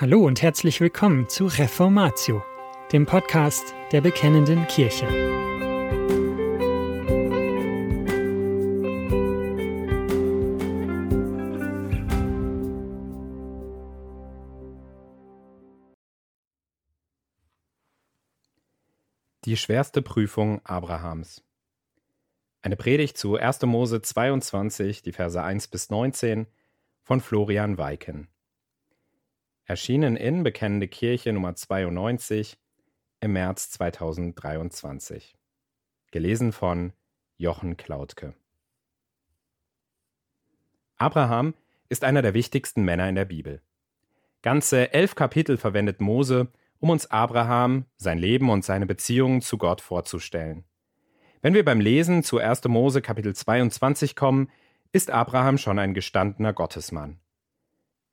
Hallo und herzlich willkommen zu Reformatio, dem Podcast der Bekennenden Kirche. Die schwerste Prüfung Abrahams. Eine Predigt zu 1. Mose 22, die Verse 1 bis 19 von Florian Weiken. Erschienen in Bekennende Kirche Nummer 92 im März 2023. Gelesen von Jochen Klautke. Abraham ist einer der wichtigsten Männer in der Bibel. Ganze elf Kapitel verwendet Mose, um uns Abraham, sein Leben und seine Beziehungen zu Gott vorzustellen. Wenn wir beim Lesen zu 1. Mose Kapitel 22 kommen, ist Abraham schon ein gestandener Gottesmann.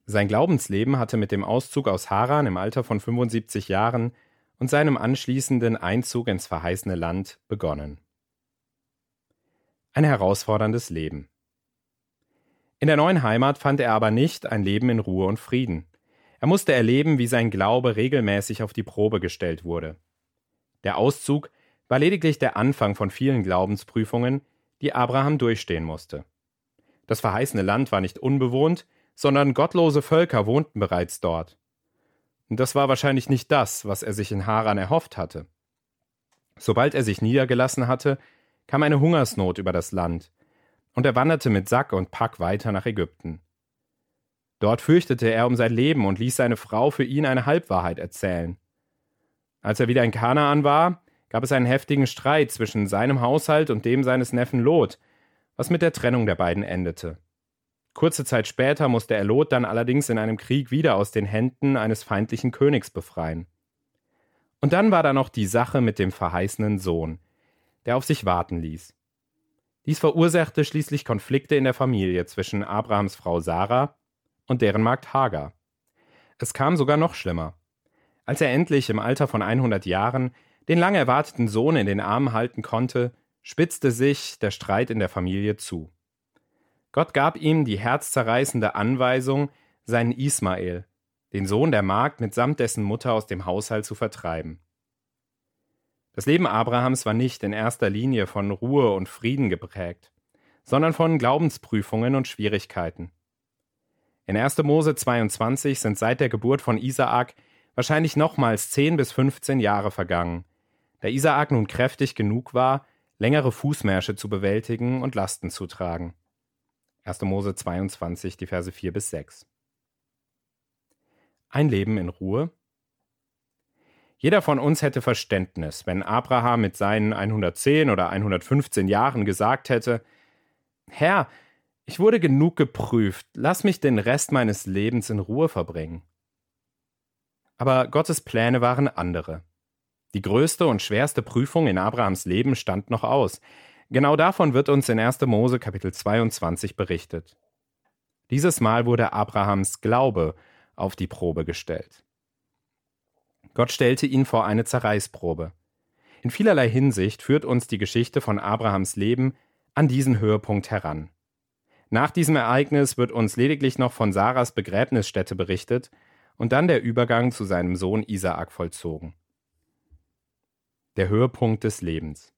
Sein Glaubensleben hatte mit dem Auszug aus Haran im Alter von 75 Jahren und seinem anschließenden Einzug ins verheißene Land begonnen. Ein herausforderndes Leben. In der neuen Heimat fand er aber nicht ein Leben in Ruhe und Frieden. Er musste erleben, wie sein Glaube regelmäßig auf die Probe gestellt wurde. Der Auszug war lediglich der Anfang von vielen Glaubensprüfungen, die Abraham durchstehen musste. Das verheißene Land war nicht unbewohnt, sondern gottlose Völker wohnten bereits dort. Und das war wahrscheinlich nicht das, was er sich in Haran erhofft hatte. Sobald er sich niedergelassen hatte, kam eine Hungersnot über das Land, und er wanderte mit Sack und Pack weiter nach Ägypten. Dort fürchtete er um sein Leben und ließ seine Frau für ihn eine Halbwahrheit erzählen. Als er wieder in Kanaan war, gab es einen heftigen Streit zwischen seinem Haushalt und dem seines Neffen Lot, was mit der Trennung der beiden endete. Kurze Zeit später musste er Lot dann allerdings in einem Krieg wieder aus den Händen eines feindlichen Königs befreien. Und dann war da noch die Sache mit dem verheißenen Sohn, der auf sich warten ließ. Dies verursachte schließlich Konflikte in der Familie zwischen Abrahams Frau Sarah und deren Magd Hagar. Es kam sogar noch schlimmer. Als er endlich im Alter von 100 Jahren den lang erwarteten Sohn in den Armen halten konnte, spitzte sich der Streit in der Familie zu. Gott gab ihm die herzzerreißende Anweisung, seinen Ismael, den Sohn der Magd mitsamt dessen Mutter aus dem Haushalt zu vertreiben. Das Leben Abrahams war nicht in erster Linie von Ruhe und Frieden geprägt, sondern von Glaubensprüfungen und Schwierigkeiten. In 1. Mose 22 sind seit der Geburt von Isaak wahrscheinlich nochmals 10 bis 15 Jahre vergangen, da Isaak nun kräftig genug war, längere Fußmärsche zu bewältigen und Lasten zu tragen. 1. Mose 22, die Verse 4 bis 6. Ein Leben in Ruhe. Jeder von uns hätte Verständnis, wenn Abraham mit seinen 110 oder 115 Jahren gesagt hätte, Herr, ich wurde genug geprüft, lass mich den Rest meines Lebens in Ruhe verbringen. Aber Gottes Pläne waren andere. Die größte und schwerste Prüfung in Abrahams Leben stand noch aus. Genau davon wird uns in 1. Mose Kapitel 22 berichtet. Dieses Mal wurde Abrahams Glaube auf die Probe gestellt. Gott stellte ihn vor eine Zerreißprobe. In vielerlei Hinsicht führt uns die Geschichte von Abrahams Leben an diesen Höhepunkt heran. Nach diesem Ereignis wird uns lediglich noch von Sarahs Begräbnisstätte berichtet und dann der Übergang zu seinem Sohn Isaak vollzogen. Der Höhepunkt des Lebens.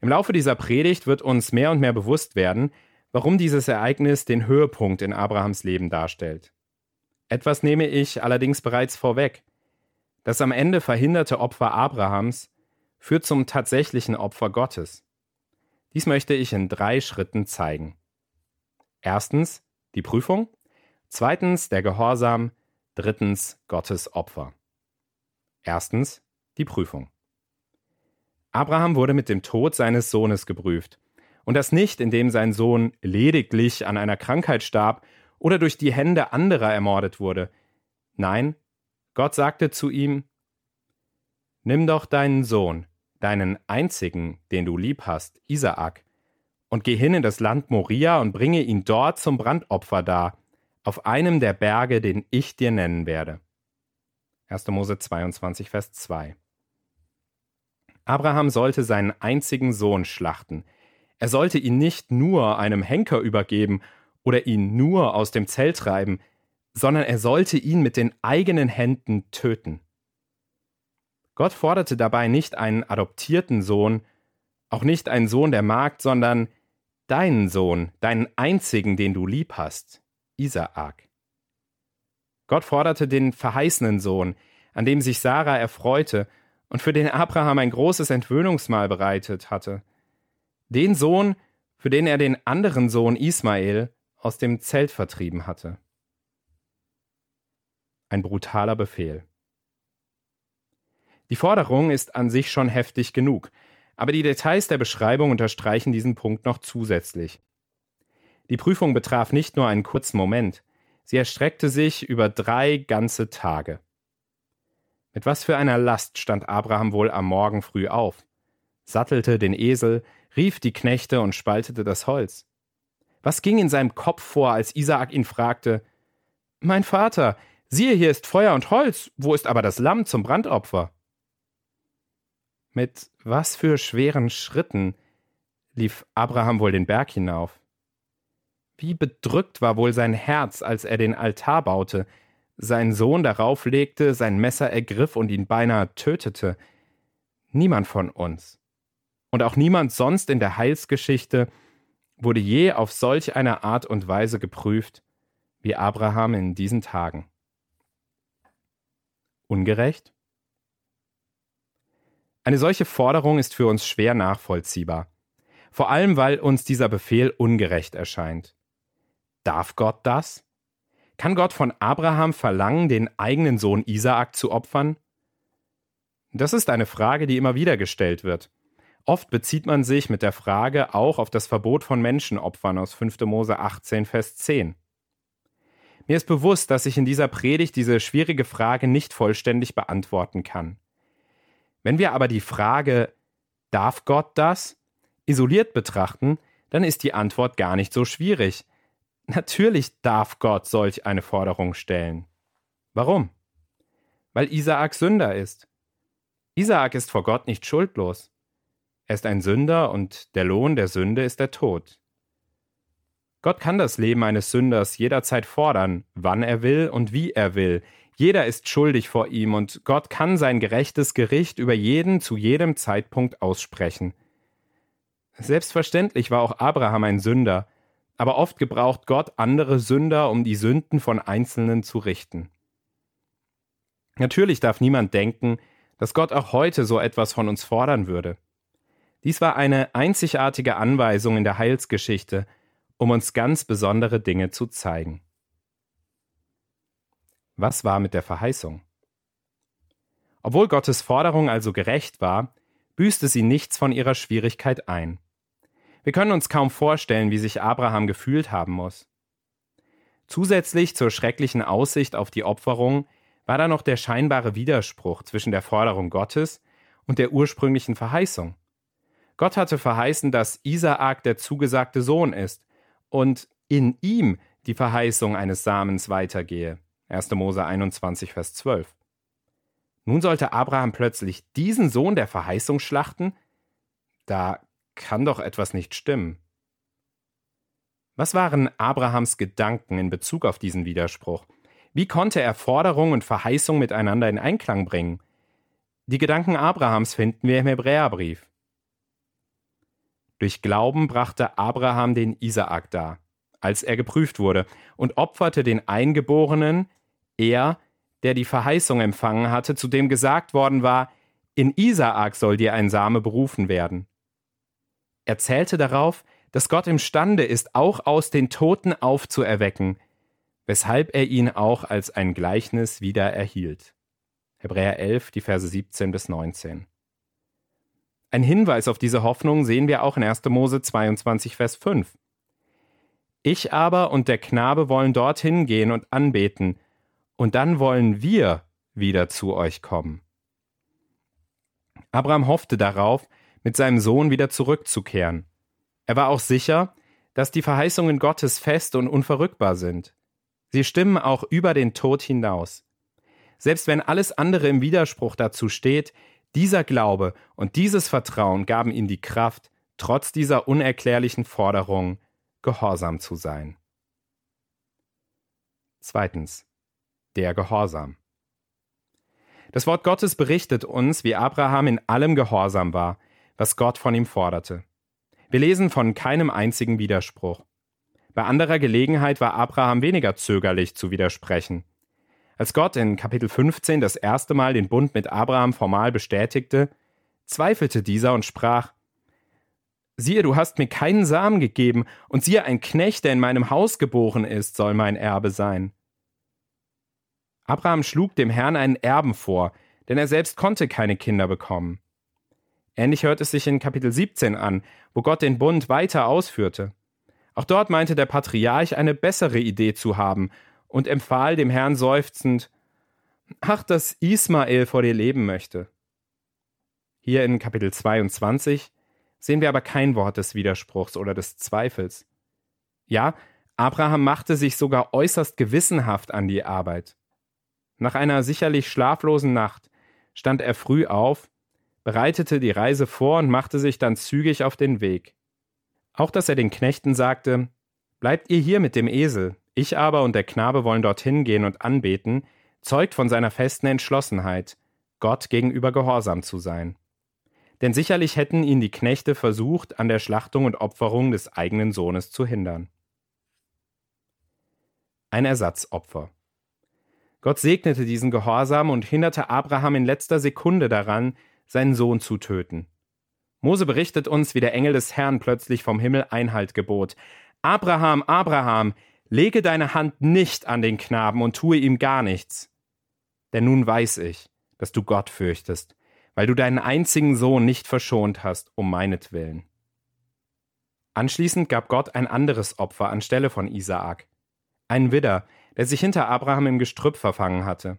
Im Laufe dieser Predigt wird uns mehr und mehr bewusst werden, warum dieses Ereignis den Höhepunkt in Abrahams Leben darstellt. Etwas nehme ich allerdings bereits vorweg. Das am Ende verhinderte Opfer Abrahams führt zum tatsächlichen Opfer Gottes. Dies möchte ich in drei Schritten zeigen. Erstens die Prüfung, zweitens der Gehorsam, drittens Gottes Opfer. Erstens die Prüfung. Abraham wurde mit dem Tod seines Sohnes geprüft. Und das nicht, indem sein Sohn lediglich an einer Krankheit starb oder durch die Hände anderer ermordet wurde. Nein, Gott sagte zu ihm, Nimm doch deinen Sohn, deinen einzigen, den du lieb hast, Isaak, und geh hin in das Land Moria und bringe ihn dort zum Brandopfer dar, auf einem der Berge, den ich dir nennen werde. 1. Mose 22, Vers 2. Abraham sollte seinen einzigen Sohn schlachten. Er sollte ihn nicht nur einem Henker übergeben oder ihn nur aus dem Zelt treiben. sondern er sollte ihn mit den eigenen Händen töten. Gott forderte dabei nicht einen adoptierten Sohn, auch nicht einen Sohn der Magd, sondern deinen Sohn, deinen einzigen, den du lieb hast, Isaak. Gott forderte den verheißenen Sohn, an dem sich Sarah erfreute und für den Abraham ein großes Entwöhnungsmahl bereitet hatte. Den Sohn, für den er den anderen Sohn Ismael aus dem Zelt vertrieben hatte. Ein brutaler Befehl. Die Forderung ist an sich schon heftig genug, aber die Details der Beschreibung unterstreichen diesen Punkt noch zusätzlich. Die Prüfung betraf nicht nur einen kurzen Moment, sie erstreckte sich über drei ganze Tage. Mit was für einer Last stand Abraham wohl am Morgen früh auf, sattelte den Esel, rief die Knechte und spaltete das Holz. Was ging in seinem Kopf vor, als Isaak ihn fragte Mein Vater, siehe, hier ist Feuer und Holz, wo ist aber das Lamm zum Brandopfer? Mit was für schweren Schritten lief Abraham wohl den Berg hinauf? Wie bedrückt war wohl sein Herz, als er den Altar baute, seinen Sohn darauf legte, sein Messer ergriff und ihn beinahe tötete. Niemand von uns und auch niemand sonst in der Heilsgeschichte wurde je auf solch eine Art und Weise geprüft wie Abraham in diesen Tagen. Ungerecht? Eine solche Forderung ist für uns schwer nachvollziehbar, vor allem weil uns dieser Befehl ungerecht erscheint. Darf Gott das? Kann Gott von Abraham verlangen, den eigenen Sohn Isaak zu opfern? Das ist eine Frage, die immer wieder gestellt wird. Oft bezieht man sich mit der Frage auch auf das Verbot von Menschenopfern aus 5. Mose 18, Vers 10. Mir ist bewusst, dass ich in dieser Predigt diese schwierige Frage nicht vollständig beantworten kann. Wenn wir aber die Frage, darf Gott das, isoliert betrachten, dann ist die Antwort gar nicht so schwierig. Natürlich darf Gott solch eine Forderung stellen. Warum? Weil Isaak Sünder ist. Isaak ist vor Gott nicht schuldlos. Er ist ein Sünder und der Lohn der Sünde ist der Tod. Gott kann das Leben eines Sünders jederzeit fordern, wann er will und wie er will, jeder ist schuldig vor ihm und Gott kann sein gerechtes Gericht über jeden zu jedem Zeitpunkt aussprechen. Selbstverständlich war auch Abraham ein Sünder, aber oft gebraucht Gott andere Sünder, um die Sünden von Einzelnen zu richten. Natürlich darf niemand denken, dass Gott auch heute so etwas von uns fordern würde. Dies war eine einzigartige Anweisung in der Heilsgeschichte, um uns ganz besondere Dinge zu zeigen. Was war mit der Verheißung? Obwohl Gottes Forderung also gerecht war, büßte sie nichts von ihrer Schwierigkeit ein. Wir können uns kaum vorstellen, wie sich Abraham gefühlt haben muss. Zusätzlich zur schrecklichen Aussicht auf die Opferung war da noch der scheinbare Widerspruch zwischen der Forderung Gottes und der ursprünglichen Verheißung. Gott hatte verheißen, dass Isaak der zugesagte Sohn ist und in ihm die Verheißung eines Samens weitergehe. 1. Mose 21, Vers 12. Nun sollte Abraham plötzlich diesen Sohn der Verheißung schlachten? Da kann doch etwas nicht stimmen. Was waren Abrahams Gedanken in Bezug auf diesen Widerspruch? Wie konnte er Forderung und Verheißung miteinander in Einklang bringen? Die Gedanken Abrahams finden wir im Hebräerbrief. Durch Glauben brachte Abraham den Isaak dar, als er geprüft wurde, und opferte den Eingeborenen, er, der die Verheißung empfangen hatte, zu dem gesagt worden war, in Isaak soll dir ein Same berufen werden. Er zählte darauf, dass Gott imstande ist, auch aus den Toten aufzuerwecken, weshalb er ihn auch als ein Gleichnis wieder erhielt. Hebräer 11, die Verse 17 bis 19. Ein Hinweis auf diese Hoffnung sehen wir auch in 1. Mose 22, Vers 5. Ich aber und der Knabe wollen dorthin gehen und anbeten, und dann wollen wir wieder zu euch kommen. Abraham hoffte darauf, mit seinem Sohn wieder zurückzukehren. Er war auch sicher, dass die Verheißungen Gottes fest und unverrückbar sind. Sie stimmen auch über den Tod hinaus. Selbst wenn alles andere im Widerspruch dazu steht, dieser Glaube und dieses Vertrauen gaben ihm die Kraft, trotz dieser unerklärlichen Forderung gehorsam zu sein. Zweitens. Der Gehorsam. Das Wort Gottes berichtet uns, wie Abraham in allem Gehorsam war, was Gott von ihm forderte. Wir lesen von keinem einzigen Widerspruch. Bei anderer Gelegenheit war Abraham weniger zögerlich zu widersprechen. Als Gott in Kapitel 15 das erste Mal den Bund mit Abraham formal bestätigte, zweifelte dieser und sprach Siehe, du hast mir keinen Samen gegeben, und siehe, ein Knecht, der in meinem Haus geboren ist, soll mein Erbe sein. Abraham schlug dem Herrn einen Erben vor, denn er selbst konnte keine Kinder bekommen. Ähnlich hört es sich in Kapitel 17 an, wo Gott den Bund weiter ausführte. Auch dort meinte der Patriarch eine bessere Idee zu haben und empfahl dem Herrn seufzend, Ach, dass Ismael vor dir leben möchte. Hier in Kapitel 22 sehen wir aber kein Wort des Widerspruchs oder des Zweifels. Ja, Abraham machte sich sogar äußerst gewissenhaft an die Arbeit. Nach einer sicherlich schlaflosen Nacht stand er früh auf, bereitete die Reise vor und machte sich dann zügig auf den Weg. Auch dass er den Knechten sagte, Bleibt ihr hier mit dem Esel, ich aber und der Knabe wollen dorthin gehen und anbeten, zeugt von seiner festen Entschlossenheit, Gott gegenüber gehorsam zu sein. Denn sicherlich hätten ihn die Knechte versucht, an der Schlachtung und Opferung des eigenen Sohnes zu hindern. Ein Ersatzopfer. Gott segnete diesen Gehorsam und hinderte Abraham in letzter Sekunde daran, seinen Sohn zu töten. Mose berichtet uns, wie der Engel des Herrn plötzlich vom Himmel Einhalt gebot. Abraham, Abraham, lege deine Hand nicht an den Knaben und tue ihm gar nichts. Denn nun weiß ich, dass du Gott fürchtest, weil du deinen einzigen Sohn nicht verschont hast, um meinetwillen. Anschließend gab Gott ein anderes Opfer anstelle von Isaak, einen Widder, der sich hinter Abraham im Gestrüpp verfangen hatte.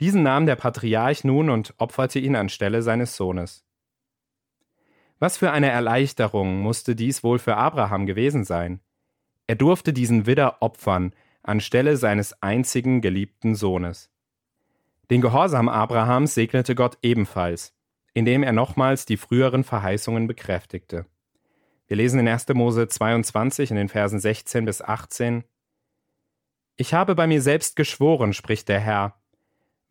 Diesen nahm der Patriarch nun und opferte ihn anstelle seines Sohnes. Was für eine Erleichterung musste dies wohl für Abraham gewesen sein? Er durfte diesen Widder opfern anstelle seines einzigen geliebten Sohnes. Den Gehorsam Abrahams segnete Gott ebenfalls, indem er nochmals die früheren Verheißungen bekräftigte. Wir lesen in 1. Mose 22 in den Versen 16 bis 18 ich habe bei mir selbst geschworen, spricht der Herr,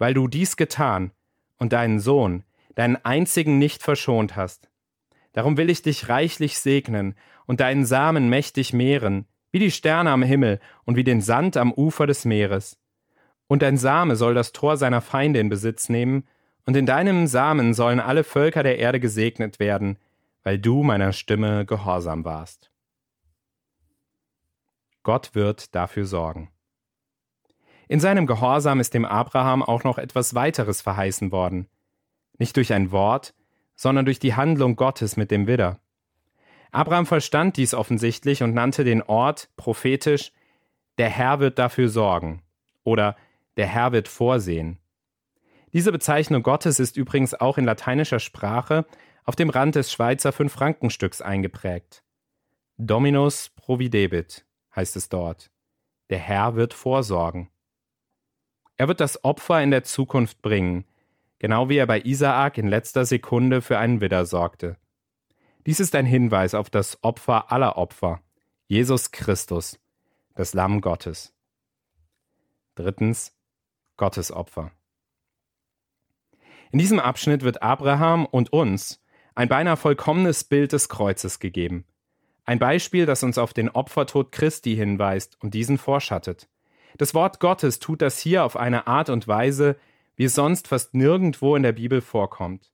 weil du dies getan und deinen Sohn, deinen einzigen nicht verschont hast. Darum will ich dich reichlich segnen und deinen Samen mächtig mehren, wie die Sterne am Himmel und wie den Sand am Ufer des Meeres. Und dein Same soll das Tor seiner Feinde in Besitz nehmen, und in deinem Samen sollen alle Völker der Erde gesegnet werden, weil du meiner Stimme gehorsam warst. Gott wird dafür sorgen. In seinem Gehorsam ist dem Abraham auch noch etwas weiteres verheißen worden. Nicht durch ein Wort, sondern durch die Handlung Gottes mit dem Widder. Abraham verstand dies offensichtlich und nannte den Ort prophetisch Der Herr wird dafür sorgen oder Der Herr wird vorsehen. Diese Bezeichnung Gottes ist übrigens auch in lateinischer Sprache auf dem Rand des Schweizer Fünf-Frankenstücks eingeprägt. Dominus providebit heißt es dort. Der Herr wird vorsorgen. Er wird das Opfer in der Zukunft bringen, genau wie er bei Isaak in letzter Sekunde für einen Widder sorgte. Dies ist ein Hinweis auf das Opfer aller Opfer, Jesus Christus, das Lamm Gottes. Drittens, Gottes Opfer. In diesem Abschnitt wird Abraham und uns ein beinahe vollkommenes Bild des Kreuzes gegeben. Ein Beispiel, das uns auf den Opfertod Christi hinweist und diesen vorschattet. Das Wort Gottes tut das hier auf eine Art und Weise, wie es sonst fast nirgendwo in der Bibel vorkommt.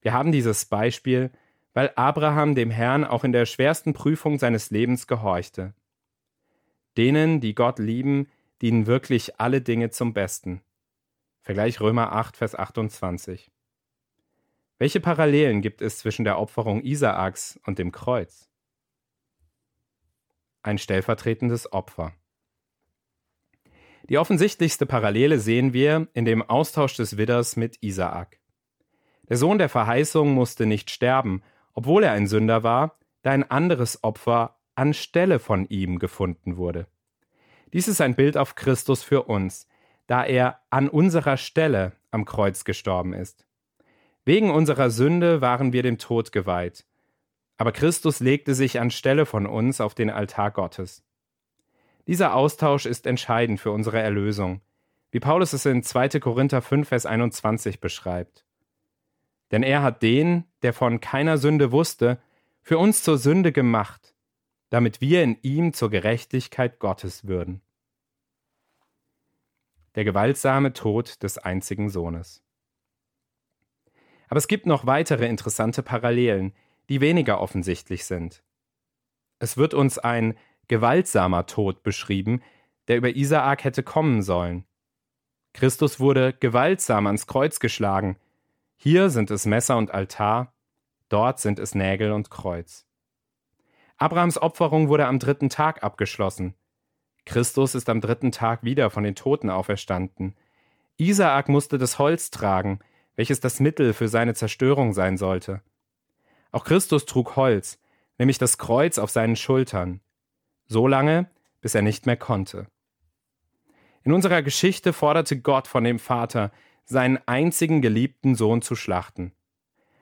Wir haben dieses Beispiel, weil Abraham dem Herrn auch in der schwersten Prüfung seines Lebens gehorchte. Denen, die Gott lieben, dienen wirklich alle Dinge zum Besten. Vergleich Römer 8, Vers 28. Welche Parallelen gibt es zwischen der Opferung Isaaks und dem Kreuz? Ein stellvertretendes Opfer. Die offensichtlichste Parallele sehen wir in dem Austausch des Widders mit Isaak. Der Sohn der Verheißung musste nicht sterben, obwohl er ein Sünder war, da ein anderes Opfer anstelle von ihm gefunden wurde. Dies ist ein Bild auf Christus für uns, da er an unserer Stelle am Kreuz gestorben ist. Wegen unserer Sünde waren wir dem Tod geweiht, aber Christus legte sich anstelle von uns auf den Altar Gottes. Dieser Austausch ist entscheidend für unsere Erlösung, wie Paulus es in 2. Korinther 5, Vers 21 beschreibt. Denn er hat den, der von keiner Sünde wusste, für uns zur Sünde gemacht, damit wir in ihm zur Gerechtigkeit Gottes würden. Der gewaltsame Tod des einzigen Sohnes. Aber es gibt noch weitere interessante Parallelen, die weniger offensichtlich sind. Es wird uns ein gewaltsamer Tod beschrieben, der über Isaak hätte kommen sollen. Christus wurde gewaltsam ans Kreuz geschlagen. Hier sind es Messer und Altar, dort sind es Nägel und Kreuz. Abrahams Opferung wurde am dritten Tag abgeschlossen. Christus ist am dritten Tag wieder von den Toten auferstanden. Isaak musste das Holz tragen, welches das Mittel für seine Zerstörung sein sollte. Auch Christus trug Holz, nämlich das Kreuz auf seinen Schultern, so lange, bis er nicht mehr konnte. In unserer Geschichte forderte Gott von dem Vater, seinen einzigen geliebten Sohn zu schlachten.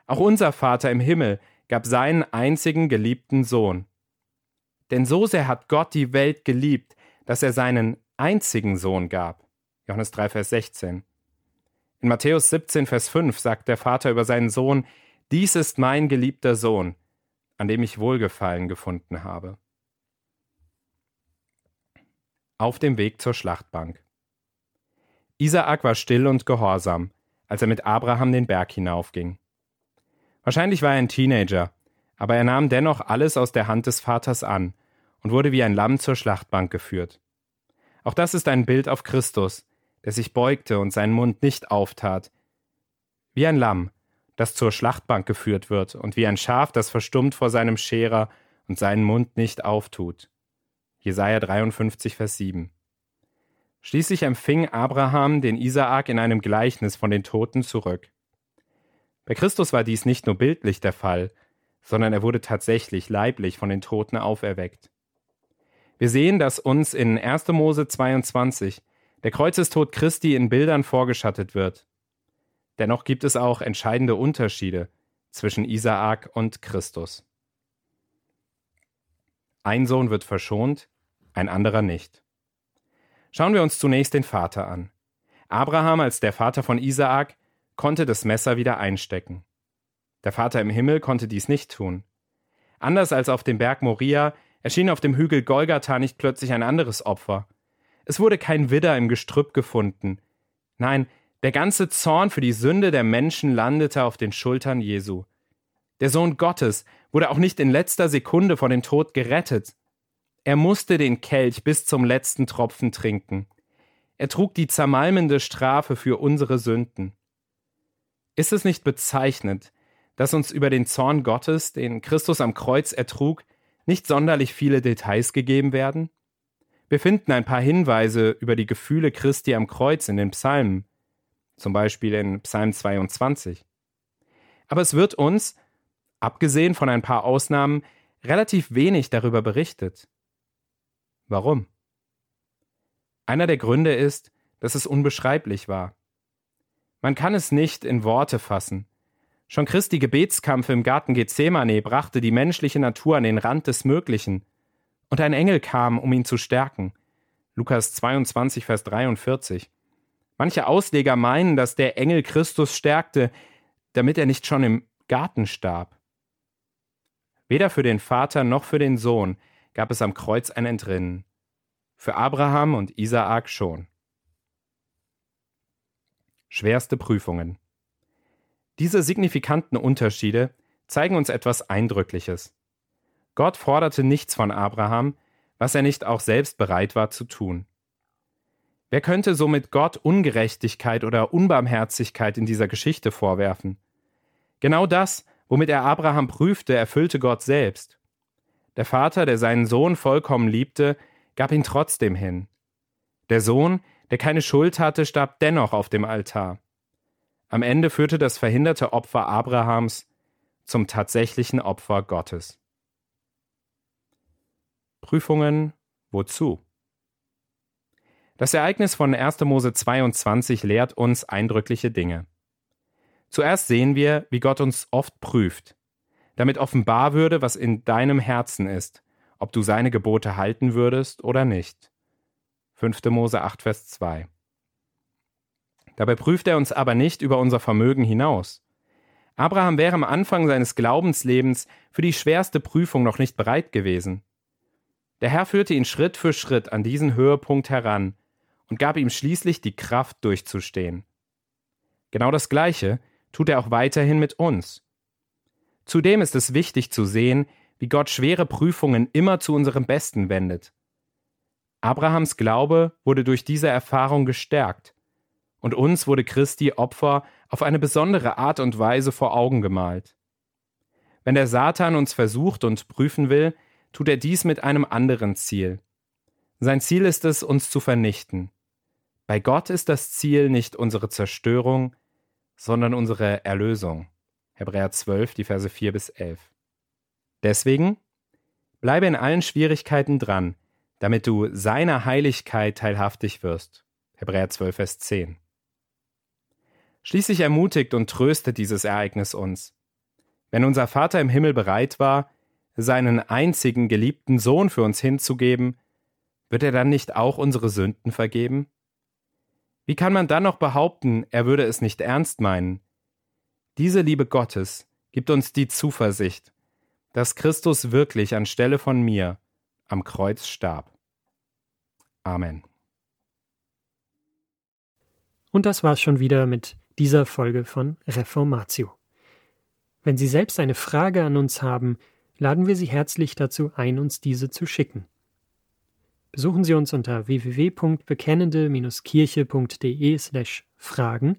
Auch unser Vater im Himmel gab seinen einzigen geliebten Sohn. Denn so sehr hat Gott die Welt geliebt, dass er seinen einzigen Sohn gab. Johannes 3, Vers 16. In Matthäus 17, Vers 5 sagt der Vater über seinen Sohn, Dies ist mein geliebter Sohn, an dem ich Wohlgefallen gefunden habe. Auf dem Weg zur Schlachtbank. Isaak war still und gehorsam, als er mit Abraham den Berg hinaufging. Wahrscheinlich war er ein Teenager, aber er nahm dennoch alles aus der Hand des Vaters an und wurde wie ein Lamm zur Schlachtbank geführt. Auch das ist ein Bild auf Christus, der sich beugte und seinen Mund nicht auftat. Wie ein Lamm, das zur Schlachtbank geführt wird, und wie ein Schaf, das verstummt vor seinem Scherer und seinen Mund nicht auftut. Jesaja 53, Vers 7. Schließlich empfing Abraham den Isaak in einem Gleichnis von den Toten zurück. Bei Christus war dies nicht nur bildlich der Fall, sondern er wurde tatsächlich leiblich von den Toten auferweckt. Wir sehen, dass uns in 1. Mose 22 der Kreuzestod Christi in Bildern vorgeschattet wird. Dennoch gibt es auch entscheidende Unterschiede zwischen Isaak und Christus. Ein Sohn wird verschont, ein anderer nicht. Schauen wir uns zunächst den Vater an. Abraham als der Vater von Isaak konnte das Messer wieder einstecken. Der Vater im Himmel konnte dies nicht tun. Anders als auf dem Berg Moria erschien auf dem Hügel Golgatha nicht plötzlich ein anderes Opfer. Es wurde kein Widder im Gestrüpp gefunden. Nein, der ganze Zorn für die Sünde der Menschen landete auf den Schultern Jesu. Der Sohn Gottes wurde auch nicht in letzter Sekunde vor dem Tod gerettet, er musste den Kelch bis zum letzten Tropfen trinken. Er trug die zermalmende Strafe für unsere Sünden. Ist es nicht bezeichnend, dass uns über den Zorn Gottes, den Christus am Kreuz ertrug, nicht sonderlich viele Details gegeben werden? Wir finden ein paar Hinweise über die Gefühle Christi am Kreuz in den Psalmen, zum Beispiel in Psalm 22. Aber es wird uns, abgesehen von ein paar Ausnahmen, relativ wenig darüber berichtet. Warum? Einer der Gründe ist, dass es unbeschreiblich war. Man kann es nicht in Worte fassen. Schon Christi Gebetskampf im Garten Gethsemane brachte die menschliche Natur an den Rand des Möglichen. Und ein Engel kam, um ihn zu stärken. Lukas 22, Vers 43. Manche Ausleger meinen, dass der Engel Christus stärkte, damit er nicht schon im Garten starb. Weder für den Vater noch für den Sohn gab es am Kreuz ein Entrinnen. Für Abraham und Isaak schon. Schwerste Prüfungen. Diese signifikanten Unterschiede zeigen uns etwas Eindrückliches. Gott forderte nichts von Abraham, was er nicht auch selbst bereit war zu tun. Wer könnte somit Gott Ungerechtigkeit oder Unbarmherzigkeit in dieser Geschichte vorwerfen? Genau das, womit er Abraham prüfte, erfüllte Gott selbst. Der Vater, der seinen Sohn vollkommen liebte, gab ihn trotzdem hin. Der Sohn, der keine Schuld hatte, starb dennoch auf dem Altar. Am Ende führte das verhinderte Opfer Abrahams zum tatsächlichen Opfer Gottes. Prüfungen wozu? Das Ereignis von 1. Mose 22 lehrt uns eindrückliche Dinge. Zuerst sehen wir, wie Gott uns oft prüft, damit offenbar würde, was in deinem Herzen ist, ob du seine Gebote halten würdest oder nicht. 5. Mose 8, Vers 2. Dabei prüft er uns aber nicht über unser Vermögen hinaus. Abraham wäre am Anfang seines Glaubenslebens für die schwerste Prüfung noch nicht bereit gewesen. Der Herr führte ihn Schritt für Schritt an diesen Höhepunkt heran und gab ihm schließlich die Kraft durchzustehen. Genau das Gleiche tut er auch weiterhin mit uns. Zudem ist es wichtig zu sehen, wie Gott schwere Prüfungen immer zu unserem Besten wendet. Abrahams Glaube wurde durch diese Erfahrung gestärkt, und uns wurde Christi Opfer auf eine besondere Art und Weise vor Augen gemalt. Wenn der Satan uns versucht und prüfen will, tut er dies mit einem anderen Ziel. Sein Ziel ist es, uns zu vernichten. Bei Gott ist das Ziel nicht unsere Zerstörung, sondern unsere Erlösung. Hebräer 12, die Verse 4 bis 11. Deswegen bleibe in allen Schwierigkeiten dran, damit du seiner Heiligkeit teilhaftig wirst. Hebräer 12, Vers 10. Schließlich ermutigt und tröstet dieses Ereignis uns. Wenn unser Vater im Himmel bereit war, seinen einzigen geliebten Sohn für uns hinzugeben, wird er dann nicht auch unsere Sünden vergeben? Wie kann man dann noch behaupten, er würde es nicht ernst meinen? Diese Liebe Gottes gibt uns die Zuversicht, dass Christus wirklich anstelle von mir am Kreuz starb. Amen. Und das war's schon wieder mit dieser Folge von Reformatio. Wenn Sie selbst eine Frage an uns haben, laden wir Sie herzlich dazu ein, uns diese zu schicken. Besuchen Sie uns unter www.bekennende-kirche.de/fragen